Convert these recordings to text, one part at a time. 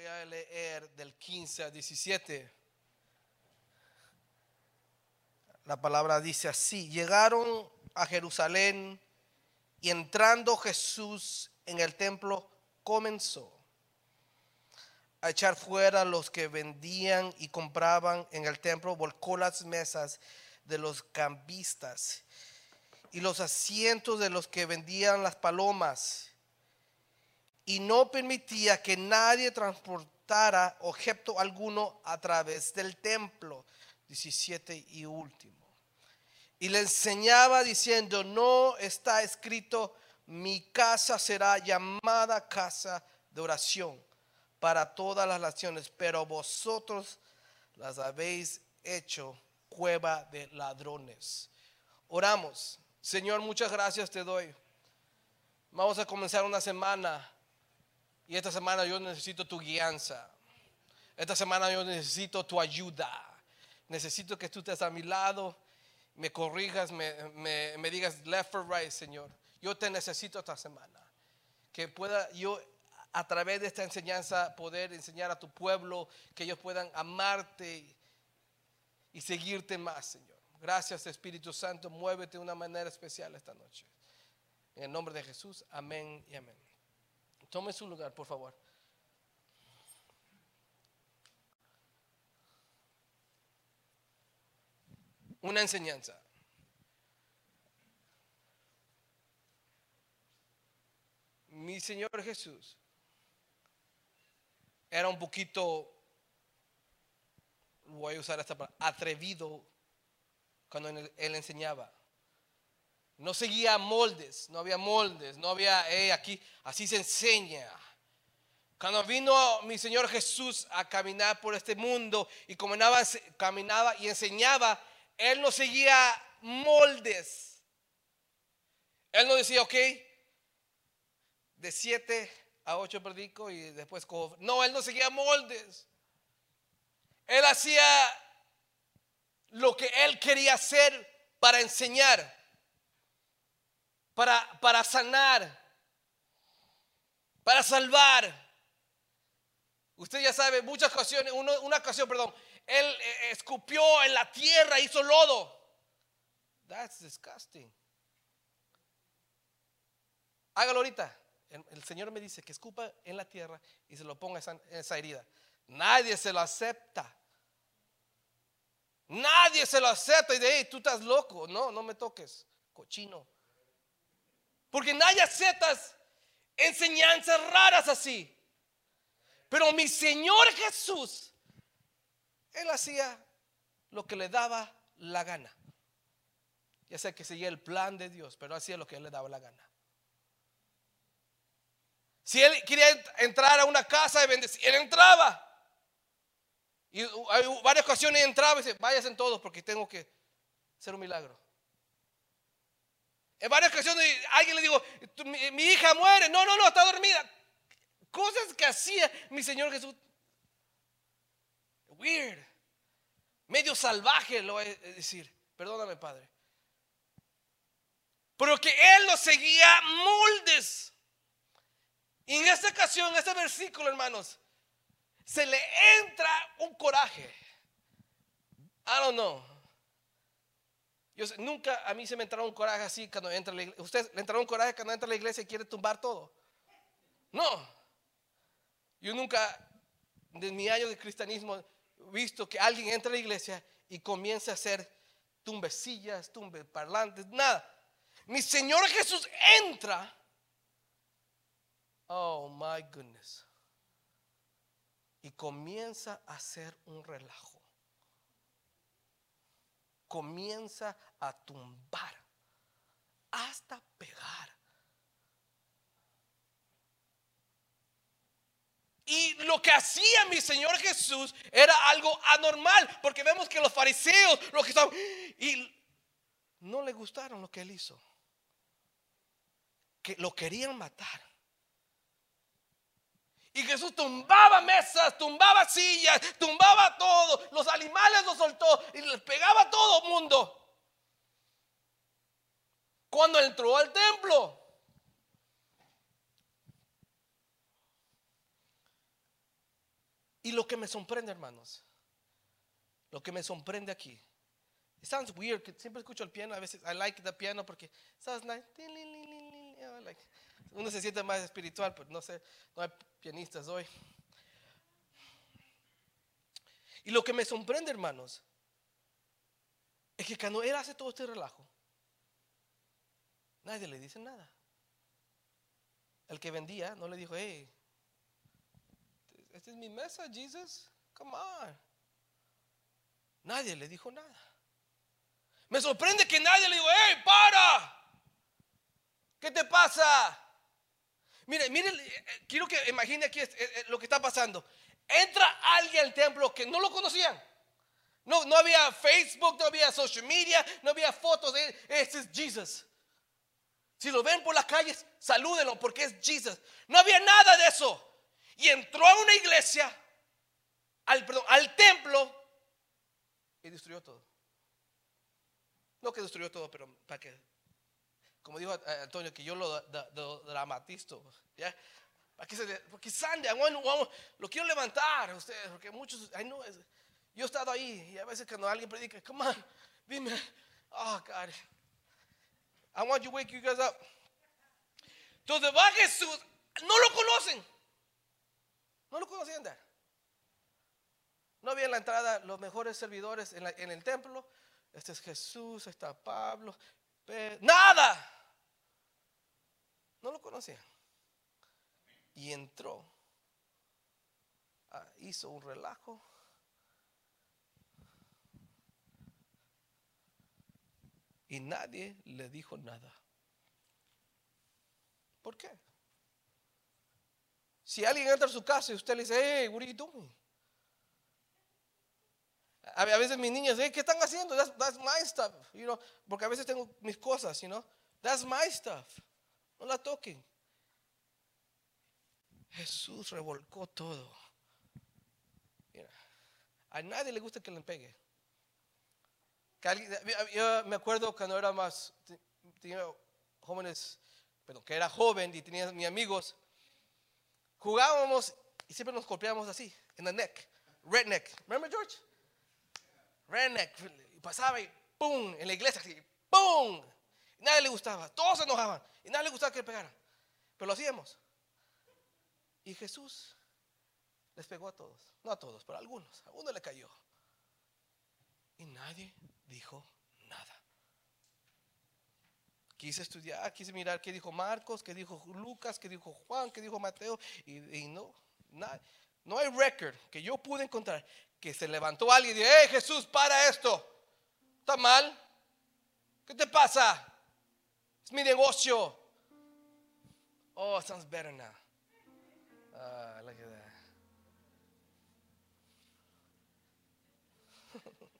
Voy a leer del 15 a 17. La palabra dice así, llegaron a Jerusalén y entrando Jesús en el templo comenzó a echar fuera los que vendían y compraban en el templo, volcó las mesas de los cambistas y los asientos de los que vendían las palomas y no permitía que nadie transportara objeto alguno a través del templo. 17 y último. Y le enseñaba diciendo, no está escrito, mi casa será llamada casa de oración para todas las naciones, pero vosotros las habéis hecho cueva de ladrones. Oramos. Señor, muchas gracias te doy. Vamos a comenzar una semana y esta semana yo necesito tu guianza. Esta semana yo necesito tu ayuda. Necesito que tú estés a mi lado, me corrijas, me, digas left or right, Señor. Yo te necesito esta semana. Que pueda yo a través de esta enseñanza poder enseñar a tu pueblo, que ellos puedan amarte y seguirte más, Señor. Gracias Espíritu Santo, muévete de una manera especial esta noche. En el nombre de Jesús, amén y amén. Tome su lugar, por favor. Una enseñanza. Mi Señor Jesús era un poquito, voy a usar esta palabra, atrevido cuando él, enseñaba. No seguía moldes, no había moldes, no había, aquí, así se enseña. Cuando vino mi Señor Jesús a caminar por este mundo y caminaba, caminaba y enseñaba, Él no seguía moldes. Él no decía, ok, de siete a ocho predico y después No, Él no seguía moldes. Él hacía lo que Él quería hacer para enseñar para, sanar, para salvar. Usted ya sabe, muchas ocasiones, una ocasión, perdón, él eh, escupió en la tierra, hizo lodo. That's disgusting. Hágalo ahorita. El, Señor me dice que escupa en la tierra y se lo ponga en esa herida. Nadie se lo acepta. Nadie se lo acepta y de ahí tú estás loco. No, no me toques, cochino. Porque nadie acepta enseñanzas raras así. Pero mi Señor Jesús, Él hacía lo que le daba la gana. Ya sé que seguía el plan de Dios, pero hacía lo que Él le daba la gana. Si Él quería entrar a una casa de bendición, Él entraba. Y hay varias ocasiones entraba y dice, váyanse todos porque tengo que hacer un milagro. En varias ocasiones alguien le digo, mi, hija muere. No, no, no, está dormida. Cosas que hacía mi Señor Jesús. Weird. Medio salvaje, lo voy a decir. Perdóname, Padre. Pero que Él no seguía moldes. Y en esta ocasión, en este versículo, hermanos, se le entra un coraje. I don't know nunca a mí se me entró un coraje así cuando entra la iglesia. ¿Usted le entró un coraje cuando entra a la iglesia y quiere tumbar todo? No. Yo nunca, en mi año de cristianismo, visto que alguien entra a la iglesia y comienza a hacer tumbecillas, tumbe parlantes, nada. Mi Señor Jesús entra. Oh my goodness. Y comienza a hacer un relajo comienza a tumbar hasta pegar. Y lo que hacía mi Señor Jesús era algo anormal, porque vemos que los fariseos, los que estaban, y no le gustaron lo que él hizo, que lo querían matar. Y Jesús tumbaba mesas, tumbaba sillas, tumbaba todo. Los animales los soltó y les pegaba a todo mundo. Cuando entró al templo. Y lo que me sorprende, hermanos, lo que me sorprende aquí, it sounds weird, que siempre escucho el piano, a veces I like the piano porque sounds nice. Like, uno se siente más espiritual, pero no sé, no hay pianistas hoy. Y lo que me sorprende, hermanos, es que cuando él hace todo este relajo, nadie le dice nada. El que vendía no le dijo, hey, esta es mi mesa, Jesus, come on. Nadie le dijo nada. Me sorprende que nadie le dijo, hey, para. ¿Qué te pasa? Mire, mire, eh, quiero que imagine aquí lo que está pasando. Entra alguien al templo que no lo conocían. No, no había Facebook, no había social media, no había fotos de este es Jesus. Si lo ven por las calles, salúdenlo porque es Jesus. No había nada de eso. Y entró a una iglesia, al, perdón, al templo y destruyó todo. No que destruyó todo, pero para que, como dijo Antonio, que yo lo dramatizo. ¿ya? porque Sandy, lo quiero levantar a ustedes, porque muchos, yo he estado ahí y a veces cuando alguien predica, come on, dime, oh God, I want you to wake you guys up. Entonces va Jesús, no lo conocen, no lo conocían. No había en la entrada los mejores servidores en, en el templo. Este es Jesús, está Pablo, nada. No lo conocían y entró, ah, hizo un relajo. Y nadie le dijo nada. ¿Por qué? Si alguien entra a su casa y usted le dice, hey, what are you doing? A veces mis niñas, hey, ¿qué están haciendo? That's, my stuff, you know, porque a veces tengo mis cosas, you know. That's my stuff. No la toquen. Jesús revolcó todo. a nadie le gusta que le pegue. yo me acuerdo cuando era más, tenía jóvenes, pero que era joven y tenía mis amigos, jugábamos y siempre nos golpeábamos así, en la neck, redneck. ¿Remember George? Redneck. Y pasaba y ¡pum! En la iglesia así, ¡pum! nadie le gustaba, todos se enojaban y nadie le gustaba que le pegaran. Pero lo hacíamos. Y Jesús les pegó a todos, no a todos, pero a algunos, a uno le cayó. Y nadie dijo nada. Quise estudiar, quise mirar qué dijo Marcos, qué dijo Lucas, qué dijo Juan, qué dijo Mateo, y, no, no hay record que yo pude encontrar que se levantó alguien y dijo, hey Jesús, para esto, está mal, ¿qué te pasa? Es mi negocio. Oh, sounds better now. Ah, look at that.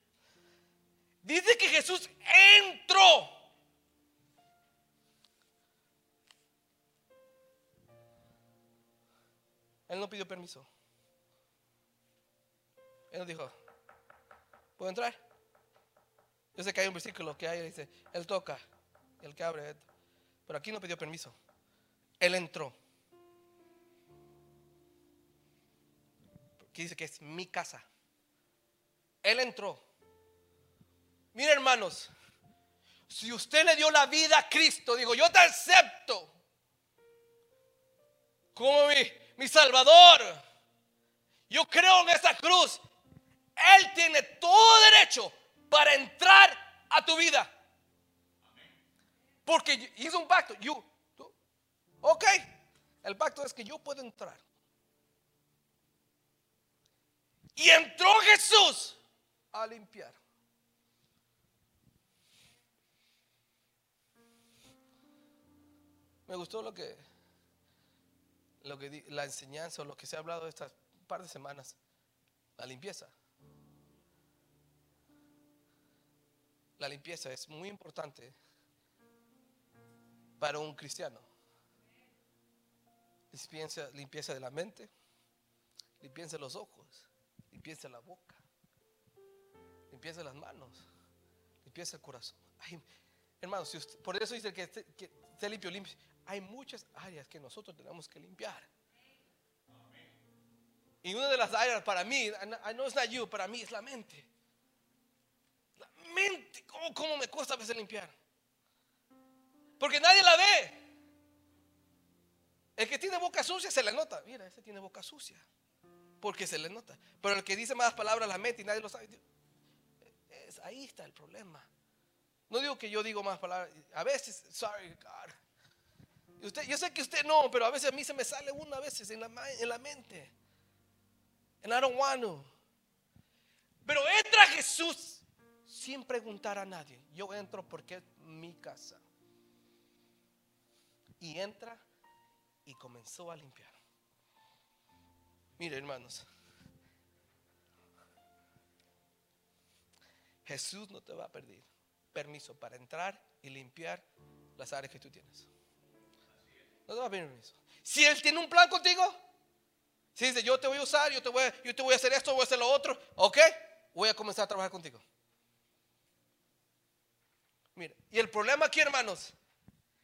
Dice que Jesús entró. Él no pidió permiso. Dijo, ¿puedo entrar? Yo sé que hay un versículo que hay, dice, Él toca, el que abre. Pero aquí no pidió permiso. Él entró. que dice que es mi casa. Él entró. Mire hermanos, si usted le dio la vida a Cristo, dijo, yo te acepto como mi, mi Salvador. Yo creo en esa cruz. Él tiene todo derecho para entrar a tu vida. Porque hizo un pacto. Ok, el pacto es que yo puedo entrar. Y entró Jesús a limpiar. Me gustó lo que, lo que la enseñanza o lo que se ha hablado estas par de semanas, la limpieza. La limpieza es muy importante para un cristiano. Limpieza, de la mente, limpieza de los ojos, limpieza la boca, limpieza las manos, limpieza el corazón. hermanos, por eso dice que esté, limpio, limpio. Hay muchas áreas que nosotros tenemos que limpiar. Y una de las áreas para mí, know it's not you, para mí es la mente. ¿Cómo, me cuesta a veces limpiar? Porque nadie la ve. El que tiene boca sucia se le nota. Mira, ese tiene boca sucia. Porque se le nota. Pero el que dice más palabras la mente y nadie lo sabe. Ahí está el problema. No digo que yo digo más palabras. A veces, sorry God. Yo sé que usted no, pero a veces a mí se me sale una veces en la, en la mente. And I don't want to. Pero entra Jesús sin preguntar a nadie. Yo entro porque es mi casa. Y entra y comenzó a limpiar. Mire, hermanos. Jesús no te va a pedir permiso para entrar y limpiar las áreas que tú tienes. No te va a pedir permiso. Si Él tiene un plan contigo, si dice, yo te voy a usar, yo te voy, yo te voy a hacer esto, voy a hacer lo otro, ok, voy a comenzar a trabajar contigo. Y el problema aquí, hermanos,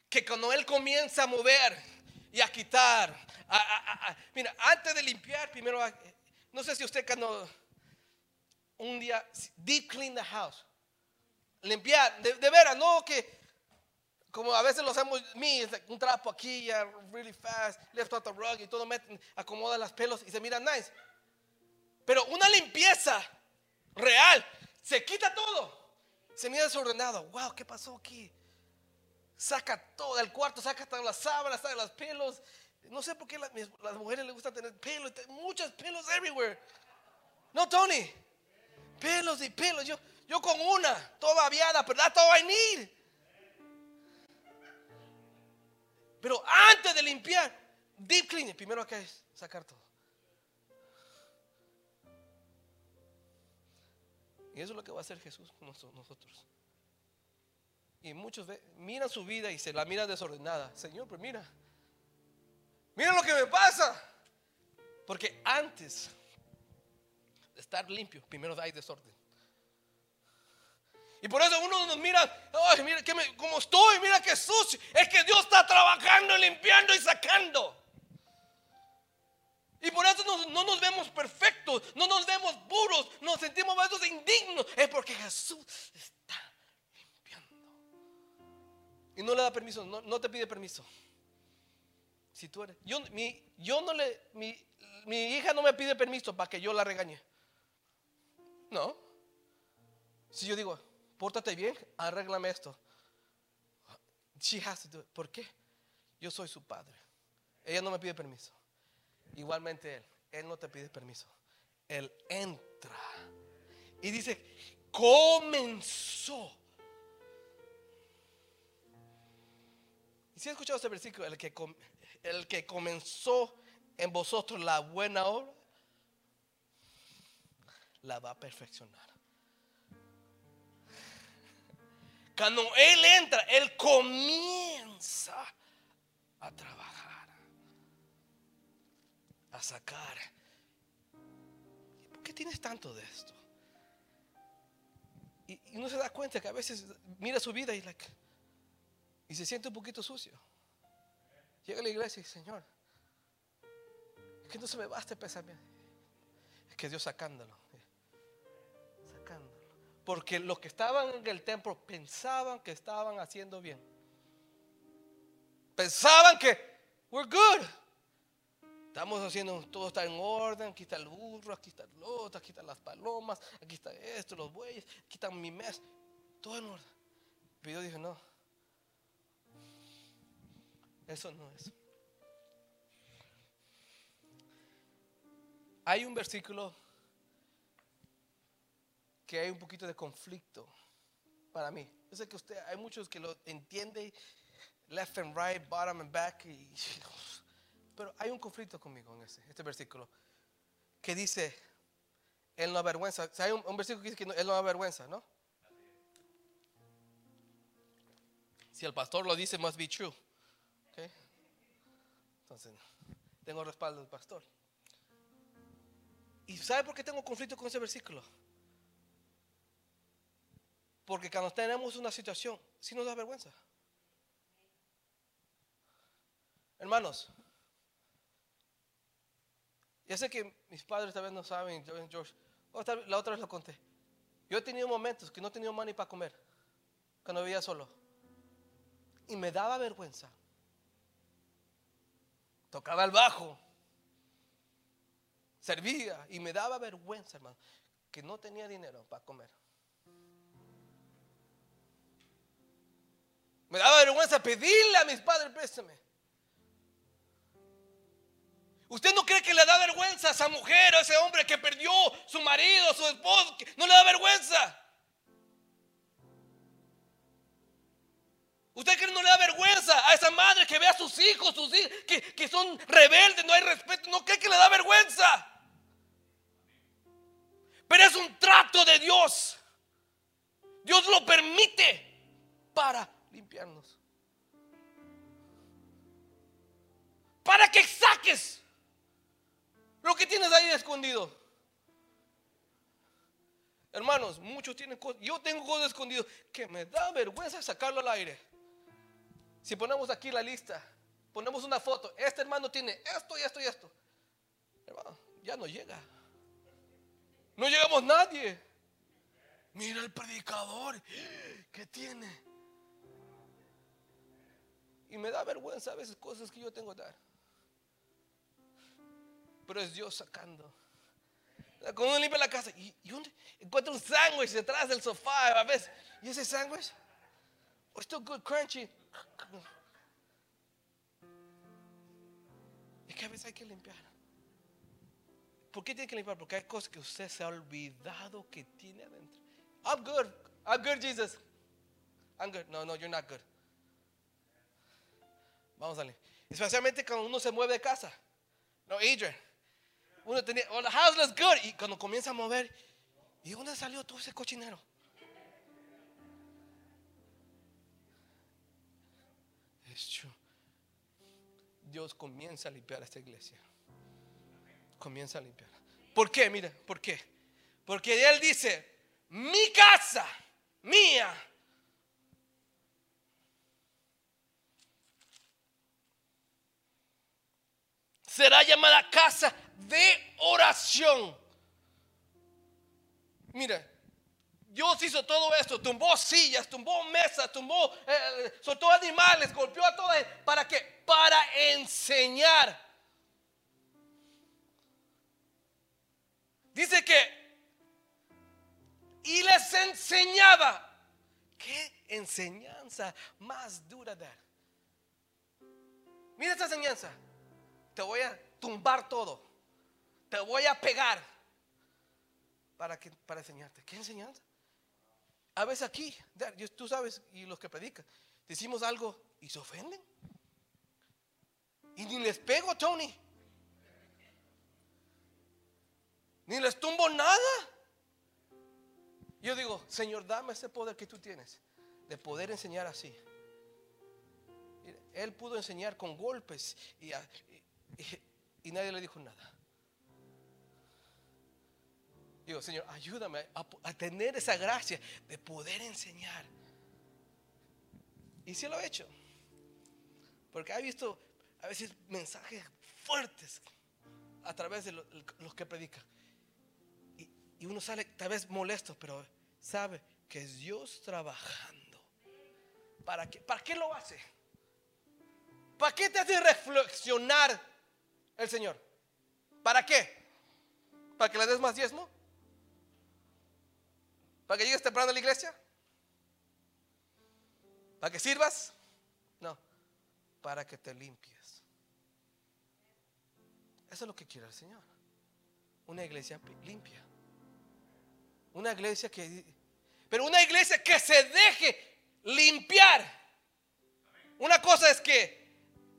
que cuando Él comienza a mover y a quitar, mira, antes de limpiar, primero, no sé si usted cuando un día, deep clean the house, limpiar, de, veras, no que como a veces lo hacemos, me, un trapo aquí, ya, really fast, lift out the rug y todo, acomoda las pelos y se mira nice. Pero una limpieza real, se quita todo, se mira desordenado. Wow, ¿qué pasó aquí? Saca todo el cuarto, saca hasta las sábanas, saca los pelos. No sé por qué las, las mujeres les gusta tener pelos, muchos pelos everywhere. No, Tony, pelos y pelos. Yo, yo con una, toda aviada, pero todo va a venir. Pero antes de limpiar, deep cleaning, primero que sacar todo. Y eso es lo que va a hacer Jesús con nosotros. Y muchos miran su vida y se la miran desordenada. Señor, pero mira, mira lo que me pasa. Porque antes de estar limpio, primero hay desorden. Y por eso uno nos mira, ay, mira que me, como estoy, mira que sucio. Es que Dios está trabajando, limpiando y sacando. Y por eso no, nos vemos perfectos, no nos vemos puros, nos sentimos a veces indignos. Es porque Jesús está limpiando. Y no le da permiso, no, te pide permiso. Si tú eres, yo, mi, yo no le, mi, mi hija no me pide permiso para que yo la regañe. No. Si yo digo, pórtate bien, arréglame esto. She has to do it. ¿Por qué? Yo soy su padre. Ella no me pide permiso. Igualmente él, él no te pide permiso. Él entra y dice, comenzó. Y si he escuchado este versículo, el que, el que comenzó en vosotros la buena obra, la va a perfeccionar. Cuando Él entra, Él comienza a trabajar, sacar. ¿Por qué tienes tanto de esto? Y, no se da cuenta que a veces mira su vida y, y se siente un poquito sucio. Llega a la iglesia y dice, Señor, es que no se me basta pensamiento. Es que Dios sacándolo. Porque los que estaban en el templo pensaban que estaban haciendo bien. Pensaban que we're good. Estamos haciendo, todo está en orden, aquí está el burro, aquí está el otro, aquí están las palomas, aquí está esto, los bueyes, aquí está mi mes, todo en orden. Pero yo dije, no, eso no es. Hay un versículo que hay un poquito de conflicto para mí. Yo sé que usted, hay muchos que lo entienden, left and right, bottom and back, pero hay un conflicto conmigo en ese, este versículo, que dice, Él no avergüenza. hay un, versículo que dice que Él no avergüenza, ¿no? Si el pastor lo dice, must be true. Okay? Entonces, tengo respaldo del pastor. ¿Y sabe por qué tengo conflicto con ese versículo? Porque cuando tenemos una situación, si nos da vergüenza. Hermanos, Ya sé que mis padres tal vez no saben, George. otra- La otra vez lo conté. Yo he tenido momentos que no he tenido money para comer, cuando vivía solo. Y me daba vergüenza. Tocaba el bajo. Servía y me daba vergüenza, hermano, que no tenía dinero para comer. Me daba vergüenza pedirle a mis padres, préstame. ¿Usted no cree que le a esa mujer o a ese hombre que perdió su marido, su esposo? ¿No le da vergüenza? ¿Usted cree que no le da vergüenza a esa madre que ve a sus hijos, sus hijos que, que son rebeldes, no hay respeto? ¿No cree que le da vergüenza? Pero es un trato de Dios. Dios lo permite para limpiarnos. Para que saques lo que tienes ahí escondido. Hermanos, muchos tienen cosas. Yo tengo cosas escondidas que me da vergüenza sacarlo al aire. Si ponemos aquí la lista, ponemos una foto. Este hermano tiene esto y esto y esto. Hermano, ya no llega. No llegamos nadie. Mira el predicador. ¿Qué tiene? Y me da vergüenza a veces cosas que yo tengo que dar. Pero es Dios sacando. Cuando uno limpia la casa y, y uno encuentra un sándwich detrás del sofá a veces. ¿Y ese sándwich? Oh, still good, crunchy. Es que a veces hay que limpiar. ¿Por qué tiene que limpiar? Porque hay cosas que usted se ha olvidado que tiene adentro. I'm good. I'm good, Jesus. I'm good. No, no, you're not good. Vamos a leer. Especialmente cuando uno se mueve de casa. No, Adrian. Uno tenía, oh, the house looks good. Y cuando comienza a mover, ¿y dónde salió todo ese cochinero? Es. Dios comienza a limpiar esta iglesia. Comienza a limpiar. ¿Por qué? Mira, ¿por qué? Porque Él dice, mi casa, mía. Será llamada casa de oración. Mira, Dios hizo todo esto, tumbó sillas, tumbó mesas, tumbó, eh, soltó animales, golpeó a todos. ¿Para qué? Para enseñar. Dice que, y les enseñaba. ¿Qué enseñanza más dura dar? Mira esta enseñanza. Te voy a tumbar todo. Te voy a pegar. ¿Para, que, para enseñarte. ¿Qué enseñanza? A veces aquí, tú sabes, y los que predican, decimos algo y se ofenden. Y ni les pego, Tony. Ni les tumbo nada. Yo digo, Señor, dame ese poder que tú tienes de poder enseñar así. Él pudo enseñar con golpes y, y, y nadie le dijo nada. Digo, Señor, ayúdame a, tener esa gracia de poder enseñar. Y sí lo he hecho. Porque he visto a veces mensajes fuertes a través de lo, los que predican. Y, y, uno sale tal vez molesto, pero sabe que es Dios trabajando. ¿Para qué, ¿Para qué lo hace? ¿Para qué te hace reflexionar el Señor? ¿Para qué? ¿Para que le des más diezmo? ¿Para que llegues temprano a la iglesia? ¿Para que sirvas? No, para que te limpies. Eso es lo que quiere el Señor. Una iglesia limpia. Una iglesia que... Pero una iglesia que se deje limpiar. Una cosa es que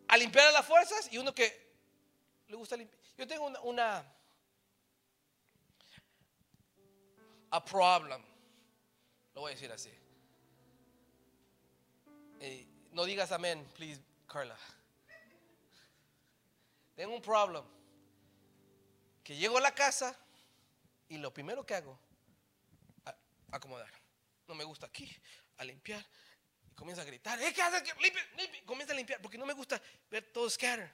a limpiar a las fuerzas y uno que le gusta limpiar. Yo tengo una, una a problem. Lo voy a decir así. Eh, no digas amén, please, Carla. Tengo un problem. Que llego a la casa y lo primero que hago, acomodar. No me gusta aquí, a limpiar. Y comienza a gritar, ¿eh, ¿qué haces? Comienza a limpiar porque no me gusta ver todo scatter.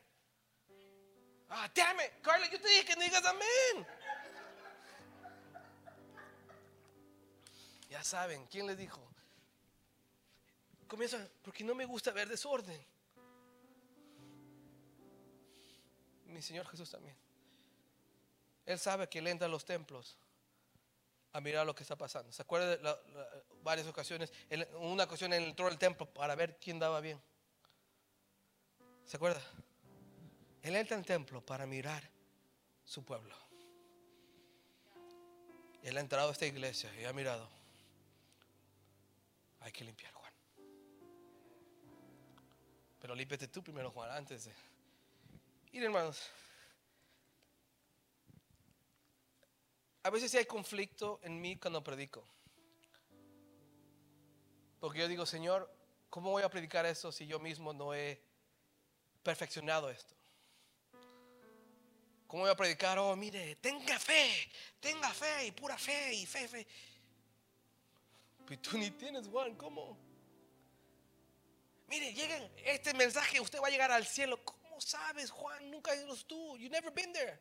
Ah, damn it, Carla, yo te dije que no digas amén. Ya saben, ¿quién les dijo? Comienza, porque no me gusta ver desorden. Mi Señor Jesús también. Él sabe que él entra a los templos a mirar lo que está pasando. ¿Se acuerda de varias ocasiones? Una ocasión él entró al templo para ver quién daba bien. ¿Se acuerda? Él entra al templo para mirar su pueblo. Él ha entrado a esta iglesia y ha mirado. Hay que limpiar, Juan. Pero límpiate tú primero, Juan, antes de. Miren, hermanos. A veces sí hay conflicto en mí cuando predico. Porque yo digo, Señor, ¿cómo voy a predicar eso si yo mismo no he perfeccionado esto? ¿Cómo voy a predicar? Oh, mire, tenga fe, tenga fe y pura fe y fe, fe. Pues tú ni tienes, Juan, ¿cómo? Mire, lleguen, este mensaje, usted va a llegar al cielo. ¿Cómo sabes, Juan? Nunca has ido tú. You never been there.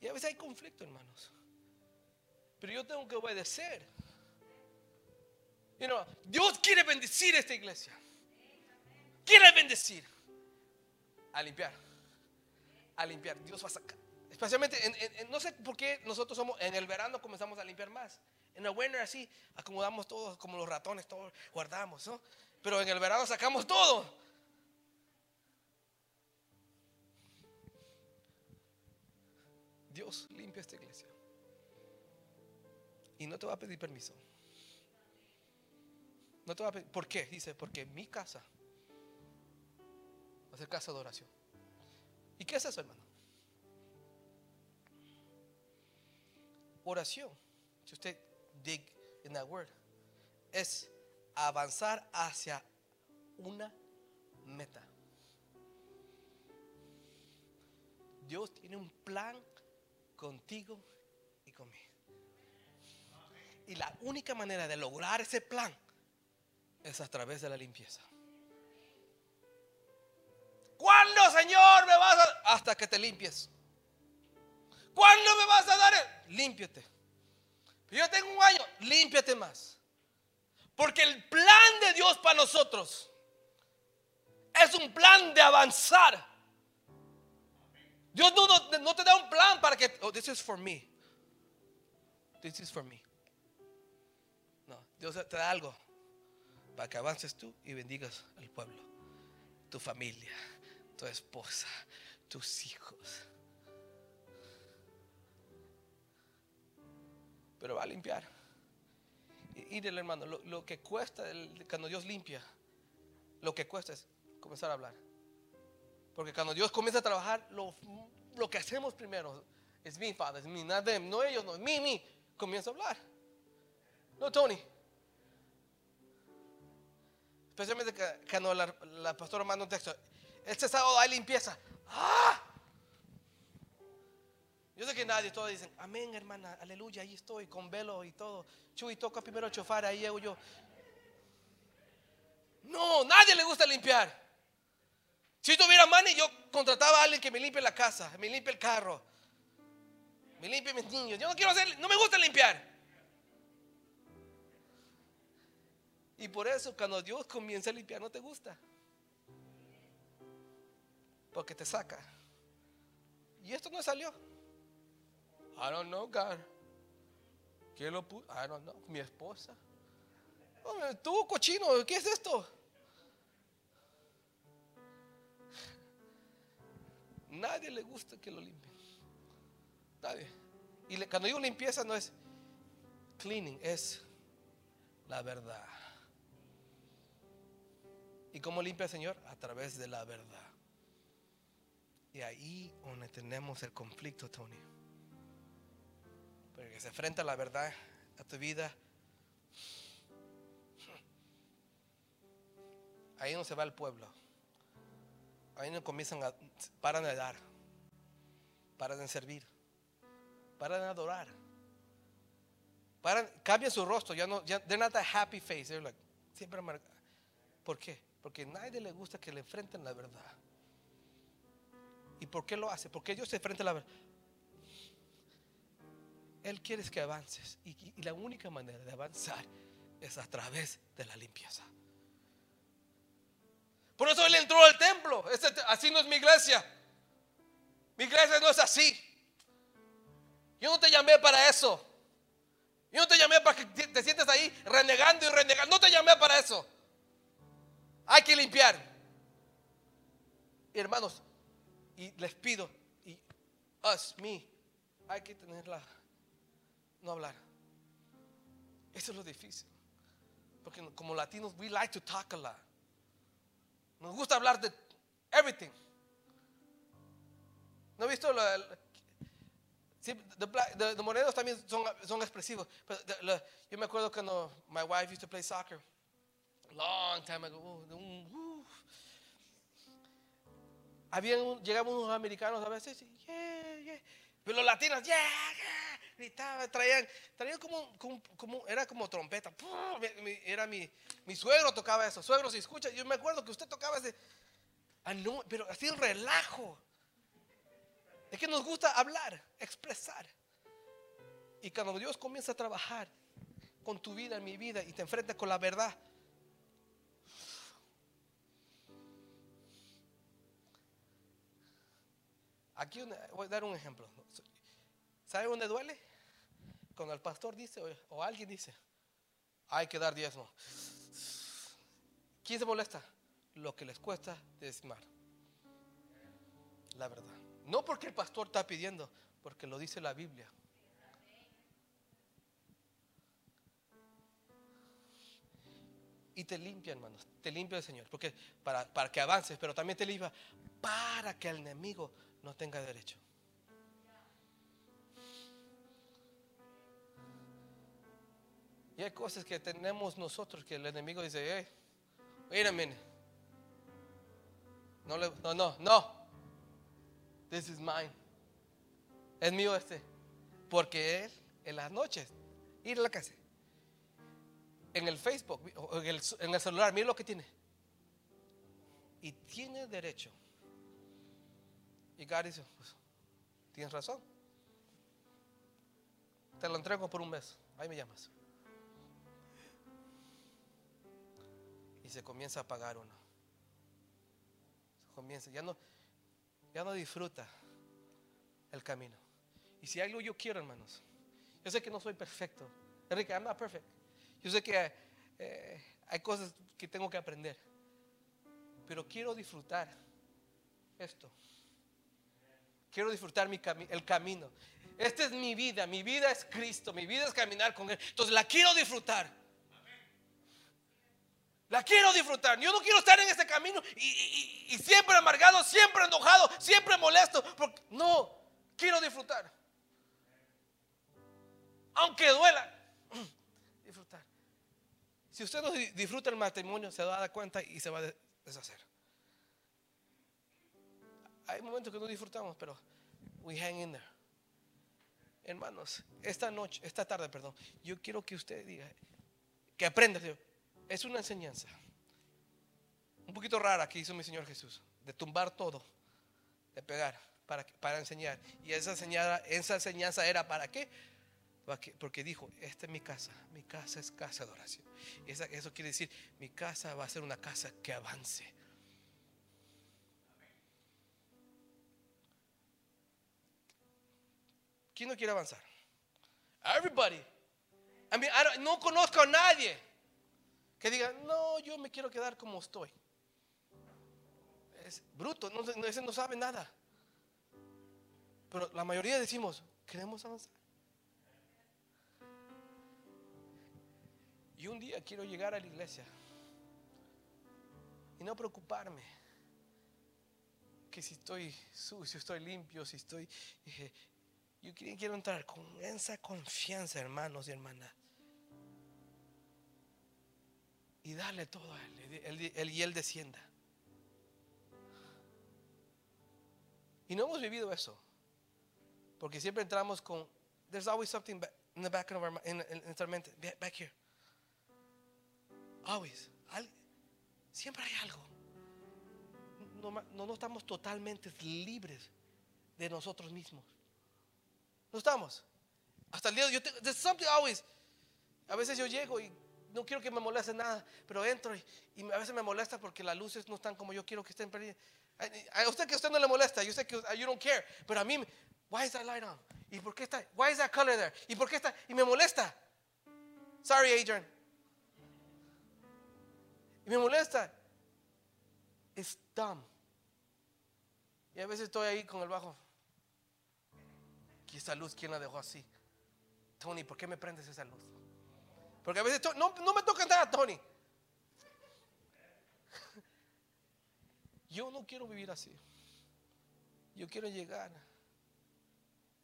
Y a veces hay conflicto, hermanos. Pero yo tengo que obedecer. You know, Dios quiere bendecir esta iglesia. Quiere bendecir. A limpiar. A limpiar. Dios va a sacar. Especialmente, en- en- en- no sé por qué nosotros somos, en el verano comenzamos a limpiar más. En el winter así, acomodamos todos como los ratones, todos guardamos, ¿no? Pero en el verano sacamos todo. Dios limpia esta iglesia. Y no te va a pedir permiso. No te va a pedir. ¿Por qué? Dice, porque mi casa va a ser casa de oración. ¿Y qué es eso, hermano? Oración. Si usted dig in that word, es avanzar hacia una meta. Dios tiene un plan contigo y conmigo. Y la única manera de lograr ese plan es a través de la limpieza. ¿Cuándo, Señor, me vas a... Hasta que te limpies. ¿Cuándo me vas a dar el... Límpiate. Yo tengo un año, límpiate más. Porque el plan de Dios para nosotros es un plan de avanzar. Dios no, no- te da un plan para que, oh, this is for me. This is for me. No, Dios te da algo para que avances tú y bendigas al pueblo, tu familia, tu esposa, tus hijos. Pero va a limpiar. Y, y del hermano, lo, que cuesta el- cuando Dios limpia, lo que cuesta es comenzar a hablar. Porque cuando Dios comienza a trabajar, lo, lo que hacemos primero es mi padre, es mi, them, no ellos, no, mi, mi. Comienza a hablar. No, Tony. Especialmente cuando la pastora manda un texto. Este sábado hay limpieza. ¡Ah! Yo sé que nadie, todos dicen, amén, hermana, aleluya, ahí estoy, con velo y todo. Chuy, toca primero el chofar, ahí llego yo. No, nadie le gusta limpiar. Si tuviera money, yo contrataba a alguien que me limpie la casa, me limpie el carro, me limpie mis niños. Yo no quiero hacer, no me gusta limpiar. Y por eso cuando Dios comienza a limpiar no te gusta. Porque te saca. Y esto no salió. I don't know, God. ¿Quién lo puso? I don't know. Mi esposa. Tú, cochino, ¿qué es esto? Nadie le gusta que lo limpien. Nadie. Y cuando digo limpieza no es cleaning, es la verdad. ¿Y cómo limpia el Señor? A través de la verdad. Y ahí donde tenemos el conflicto, Tony. Porque se enfrenta la verdad a tu vida. Ahí no se va el pueblo. Ahí no comienzan a paran de dar. Paran de servir. Paran de adorar. Paran, cambian su rostro. Ya no, ya, they're not a happy face. Siempre amarga- ¿Por qué? Porque a nadie le gusta que le enfrenten la verdad. ¿Y por qué lo hace? Porque Dios se enfrenta a la verdad. Él quiere que avances. Y, la única manera de avanzar es a través de la limpieza. Por eso Él entró al templo. Este, así no es mi iglesia. Mi iglesia no es así. Yo no te llamé para eso. Yo no te llamé para que te, te sientes ahí renegando y renegando. No te llamé para eso. Hay que limpiar. Hermanos, y les pido, y us, me, hay que tenerla, no hablar. Eso es lo difícil. Porque como latinos, we like to talk a lot. Nos gusta hablar de everything. ¿No he visto? La, la- sí, the, the- morenos también son, son expresivos. Pero yo me acuerdo cuando my wife used to play soccer. Long time ago. uh, uh. Habían llegaban unos americanos a veces, yeah, yeah. Pero los latinos, yeah, yeah, gritaban, traían, traían como, como, era como trompeta. Era mi, mi suegro tocaba eso. Suegro, si escucha, yo me acuerdo que usted tocaba ese, ah, no, pero así relajo. Es que nos gusta hablar, expresar. Y cuando Dios comienza a trabajar con tu vida, en mi vida, y te enfrenta con la verdad, Aquí voy a dar un ejemplo. ¿Sabe dónde duele? Cuando el pastor dice o, o alguien dice, hay que dar diezmo. ¿Quién se molesta? Lo que les cuesta diezmar. La verdad. No porque el pastor está pidiendo, porque lo dice la Biblia. Y te limpia, hermanos. Te limpia el Señor. Porque para, para que avances, pero también te limpia para que el enemigo no tenga derecho. Y hay cosas que tenemos nosotros que el enemigo dice, hey, wait a minute. No, no, no, no. This is mine. Es mío este. Porque él, en las noches, ir a la casa, en el Facebook, en en el celular, mira lo que tiene. Y tiene derecho. Y God dice, pues, tienes razón. Te lo entrego por un mes. Ahí me llamas. Y se comienza a pagar uno. Comienza, ya no, ya no disfruta el camino. Y si algo yo quiero, hermanos, yo sé que no soy perfecto. Enrique, I'm not perfect. Yo sé que eh, hay cosas que tengo que aprender. Pero quiero disfrutar esto. Quiero disfrutar el camino. Esta es mi vida. Mi vida es Cristo. Mi vida es caminar con Él. Entonces la quiero disfrutar. La quiero disfrutar. Yo no quiero estar en este camino y, y- siempre amargado, siempre enojado, siempre molesto. Porque, no, quiero disfrutar. Aunque duela, disfrutar. Si usted no di- disfruta el matrimonio, se va a dar cuenta y se va a de- deshacer. Hay momentos que no disfrutamos, pero we hang in there. Hermanos, esta noche, esta tarde, perdón, yo quiero que usted diga, que aprenda. Es una enseñanza. Un poquito rara que hizo mi Señor Jesús, de tumbar todo, de pegar, para, para enseñar. Y esa enseñanza, esa enseñanza era para qué? Porque dijo, esta es mi casa, mi casa es casa de oración. Esa- eso quiere decir, mi casa va a ser una casa que avance. ¿Quién no quiere avanzar? Everybody. No conozco a nadie que diga, no, yo me quiero quedar como estoy. Es bruto, no, ese no sabe nada. Pero la mayoría decimos, queremos avanzar. Y un día quiero llegar a la iglesia y no preocuparme que si estoy sucio, estoy limpio, si estoy... yo quiero, entrar con esa confianza, hermanos y hermanas. Y darle todo a él, él- y él descienda. Y no hemos vivido eso. Porque siempre entramos con, there's always something in the back of our, mi- in, in- in nuestra mente, "Ba- back here. Always. Al- siempre hay algo. no, no estamos totalmente libres de nosotros mismos. No estamos. Hasta el día de hoy, there's something always. A veces yo llego y no quiero que me moleste nada, pero entro y, a veces me molesta porque las luces no están como yo quiero que estén prendidas. A, usted que a usted no le molesta, yo sé que you don't care, pero a mí, why is that light on? ¿Y por qué está? Why is that color there? ¿Y por qué está? Y me molesta. Sorry, Adrian. Y me molesta. It's dumb. Y a veces estoy ahí con el bajo. ¿Y esa luz quién la dejó así? Tony, ¿por qué me prendes esa luz? Porque a veces no, no me toca nada, Tony. Yo no quiero vivir así. Yo quiero llegar.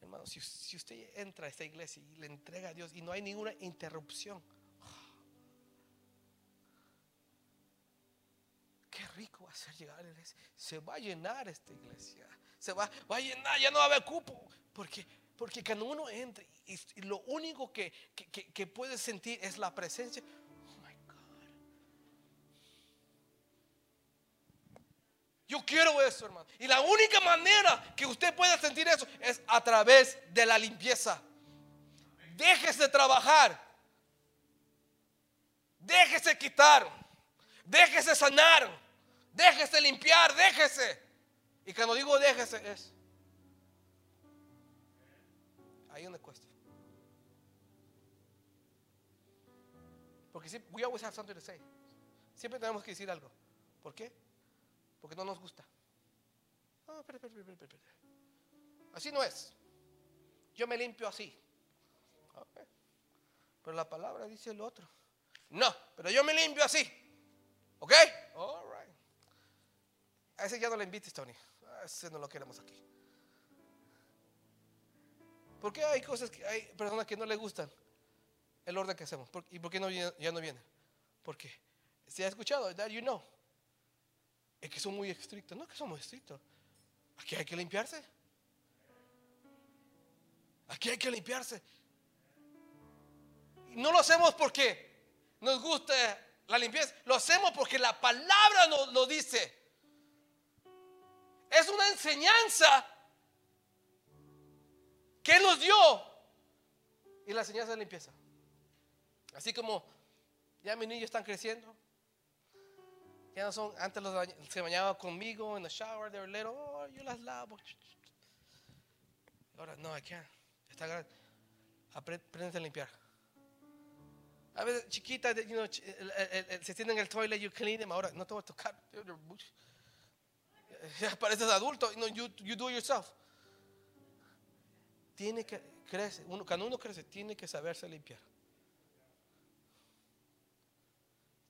Hermano, si, si usted entra a esta iglesia y le entrega a Dios y no hay ninguna interrupción. Ser llegar a la iglesia. Se va a llenar esta iglesia. Se va, va a llenar, ya no va a haber cupo. Porque, porque cuando uno entra y, lo único que, que puede sentir es la presencia. Oh my God. Yo quiero eso, hermano. Y la única manera que usted pueda sentir eso es a través de la limpieza. Déjese trabajar. Déjese quitar. Déjese sanar. Déjese limpiar. Déjese. Y cuando digo déjese es. Ahí donde cuesta. Porque siempre, we always have something to say. Siempre tenemos que decir algo. ¿Por qué? Porque no nos gusta. No, espera, espera, espera. Así no es. Yo me limpio así. Pero la palabra dice lo otro. No, pero yo me limpio así. ¿Ok? All right. A ese ya no le invites, Tony. A ese no lo queremos aquí. ¿Por qué hay cosas que hay personas que no le gustan el orden que hacemos? ¿Por- ¿Y por qué no ya no vienen? Porque si ha escuchado, you know, es que son muy estrictos. No es que somos estrictos. Aquí hay que limpiarse. Aquí hay que limpiarse. No lo hacemos porque nos gusta la limpieza. Lo hacemos porque la palabra nos lo dice. Es una enseñanza que nos dio. Y la enseñanza de limpieza. Así como ya mis niños están creciendo. Ya no son, antes los se bañaban conmigo en the shower, were little, oh, yo las lavo. Ahora, no, I can't. Está Aprende a limpiar. A veces chiquita, you know, el- el- el- se tienen en el toilet, you clean them. Ahora, no te voy a tocar. Pareces adulto. No, you, do it yourself. Tiene que crecer. Uno, cuando uno crece, tiene que saberse limpiar.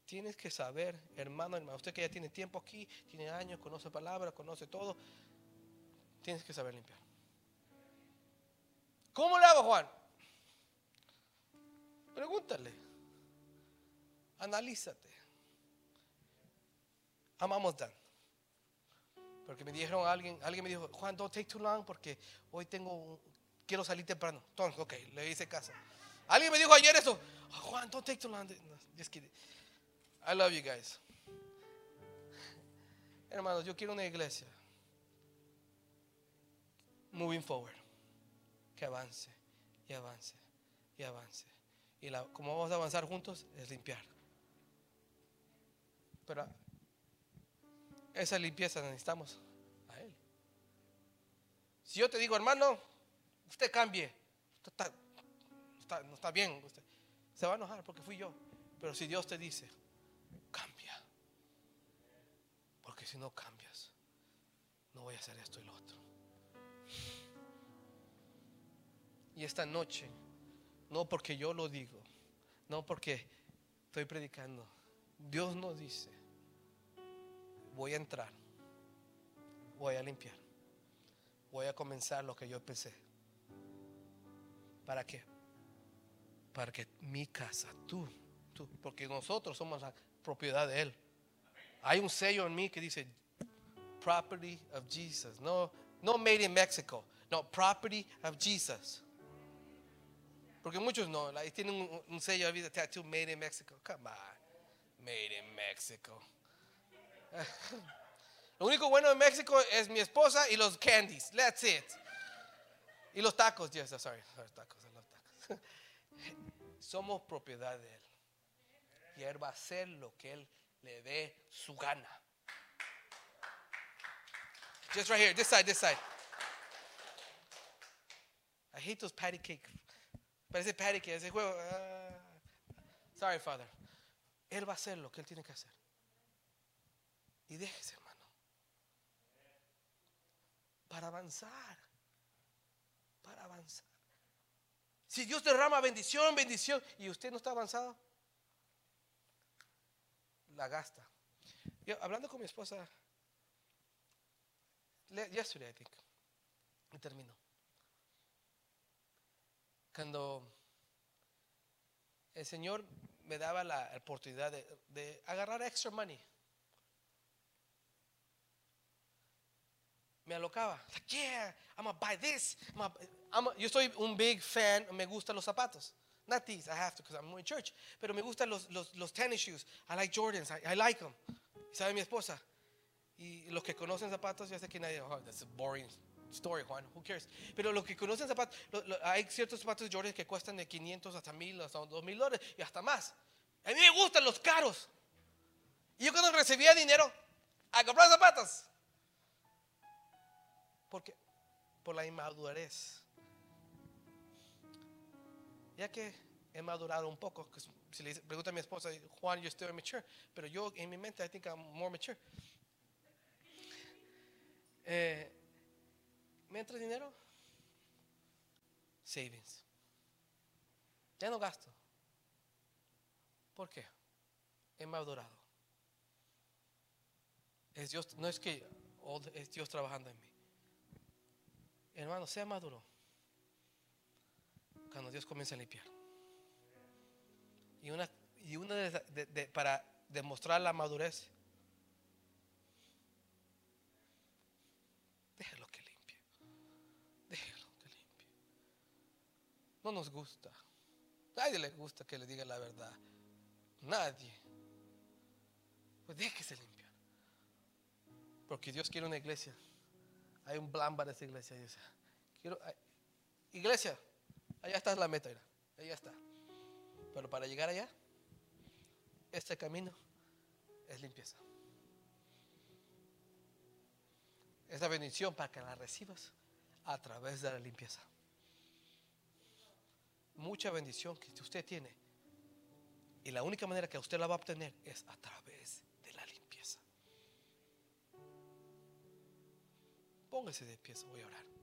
Tienes que saber, hermano, hermano, usted que ya tiene tiempo aquí, tiene años, conoce palabras, conoce todo, tienes que saber limpiar. ¿Cómo le hago, Juan? Pregúntale. Analízate. Amamos Dan. Porque me dijeron alguien, alguien me dijo, Juan, don't take too long porque hoy tengo, quiero salir temprano. Entonces, ok, le hice caso. Alguien me dijo ayer eso, "Oh, Juan, don't take too long. Just kidding. I love you guys. Hermanos, yo quiero una iglesia moving forward, que avance y avance y avance. Y la, como vamos a avanzar juntos es limpiar. Pero esa limpieza necesitamos a Él. Si yo te digo, hermano, usted cambie, usted está, no está bien, usted se va a enojar porque fui yo. Pero si Dios te dice, cambia, porque si no cambias, no voy a hacer esto y lo otro. Y esta noche, no porque yo lo digo, no porque estoy predicando, Dios nos dice, voy a entrar, voy a limpiar, voy a comenzar lo que yo empecé. ¿Para qué? Para que mi casa, tú, tú, porque nosotros somos la propiedad de Él. Hay un sello en mí que dice property of Jesus. No, no made in Mexico. No, property of Jesus. Porque muchos no, like, tienen un, un sello de tattoo made in Mexico. Come on. Made in Mexico. Lo único bueno en México es mi esposa y los candies. That's it. Y los tacos. Yes, sorry. Los tacos, los tacos. Somos propiedad de Él. Y Él va a hacer lo que Él le dé su gana. Just right here, this side, this side. I hate those patty cake. Parece patty cake, ese juego. ah. sorry, Father. Él va a hacer lo que Él tiene que hacer. Y déjese, hermano. Para avanzar. Para avanzar. Si Dios derrama bendición, bendición, y usted no está avanzado, la gasta. Yo, hablando con mi esposa, yesterday, I think, y termino. Cuando el Señor me daba la oportunidad de, de agarrar extra money, me alocaba. Like, yeah, I'm gonna buy this. I'm I'm a- yo soy un big fan, me gustan los zapatos. Not these, I have to because I'm in church. Pero me gustan los, los, los tennis shoes. I like Jordans, I, like them. ¿Sabe mi esposa? Y los que conocen zapatos, ya sé que nadie, oh, that's a boring story, Juan, who cares? Pero los que conocen zapatos, lo- lo- hay ciertos zapatos de Jordan que cuestan de 500 hasta 1000, hasta 2000 dólares y hasta más. A mí me gustan los caros. Y yo cuando recibía dinero, a comprar zapatos. Porque por la inmadurez. Ya que he madurado un poco, si le pregunta a mi esposa, Juan, you're still immature, pero yo en mi mente I think I'm more mature. Eh, ¿Me entra dinero? Savings. Ya no gasto. ¿Por qué? He madurado. Es Dios, no es que es Dios trabajando en mí. Hermano, sea maduro. Cuando Dios comienza a limpiar. Y una, y una de, para demostrar la madurez, déjelo que limpie. Déjelo que limpie. No nos gusta. Nadie le gusta que le diga la verdad. Nadie. Pues déjese limpiar. Porque Dios quiere una iglesia. Hay un plan para esa iglesia. y dice, quiero, iglesia, allá está la meta. mira, Allá está. Pero para llegar allá, este camino es limpieza. Es bendición para que la recibas a través de la limpieza. Mucha bendición que usted tiene. Y la única manera que usted la va a obtener es a través Póngase de pie, voy a orar.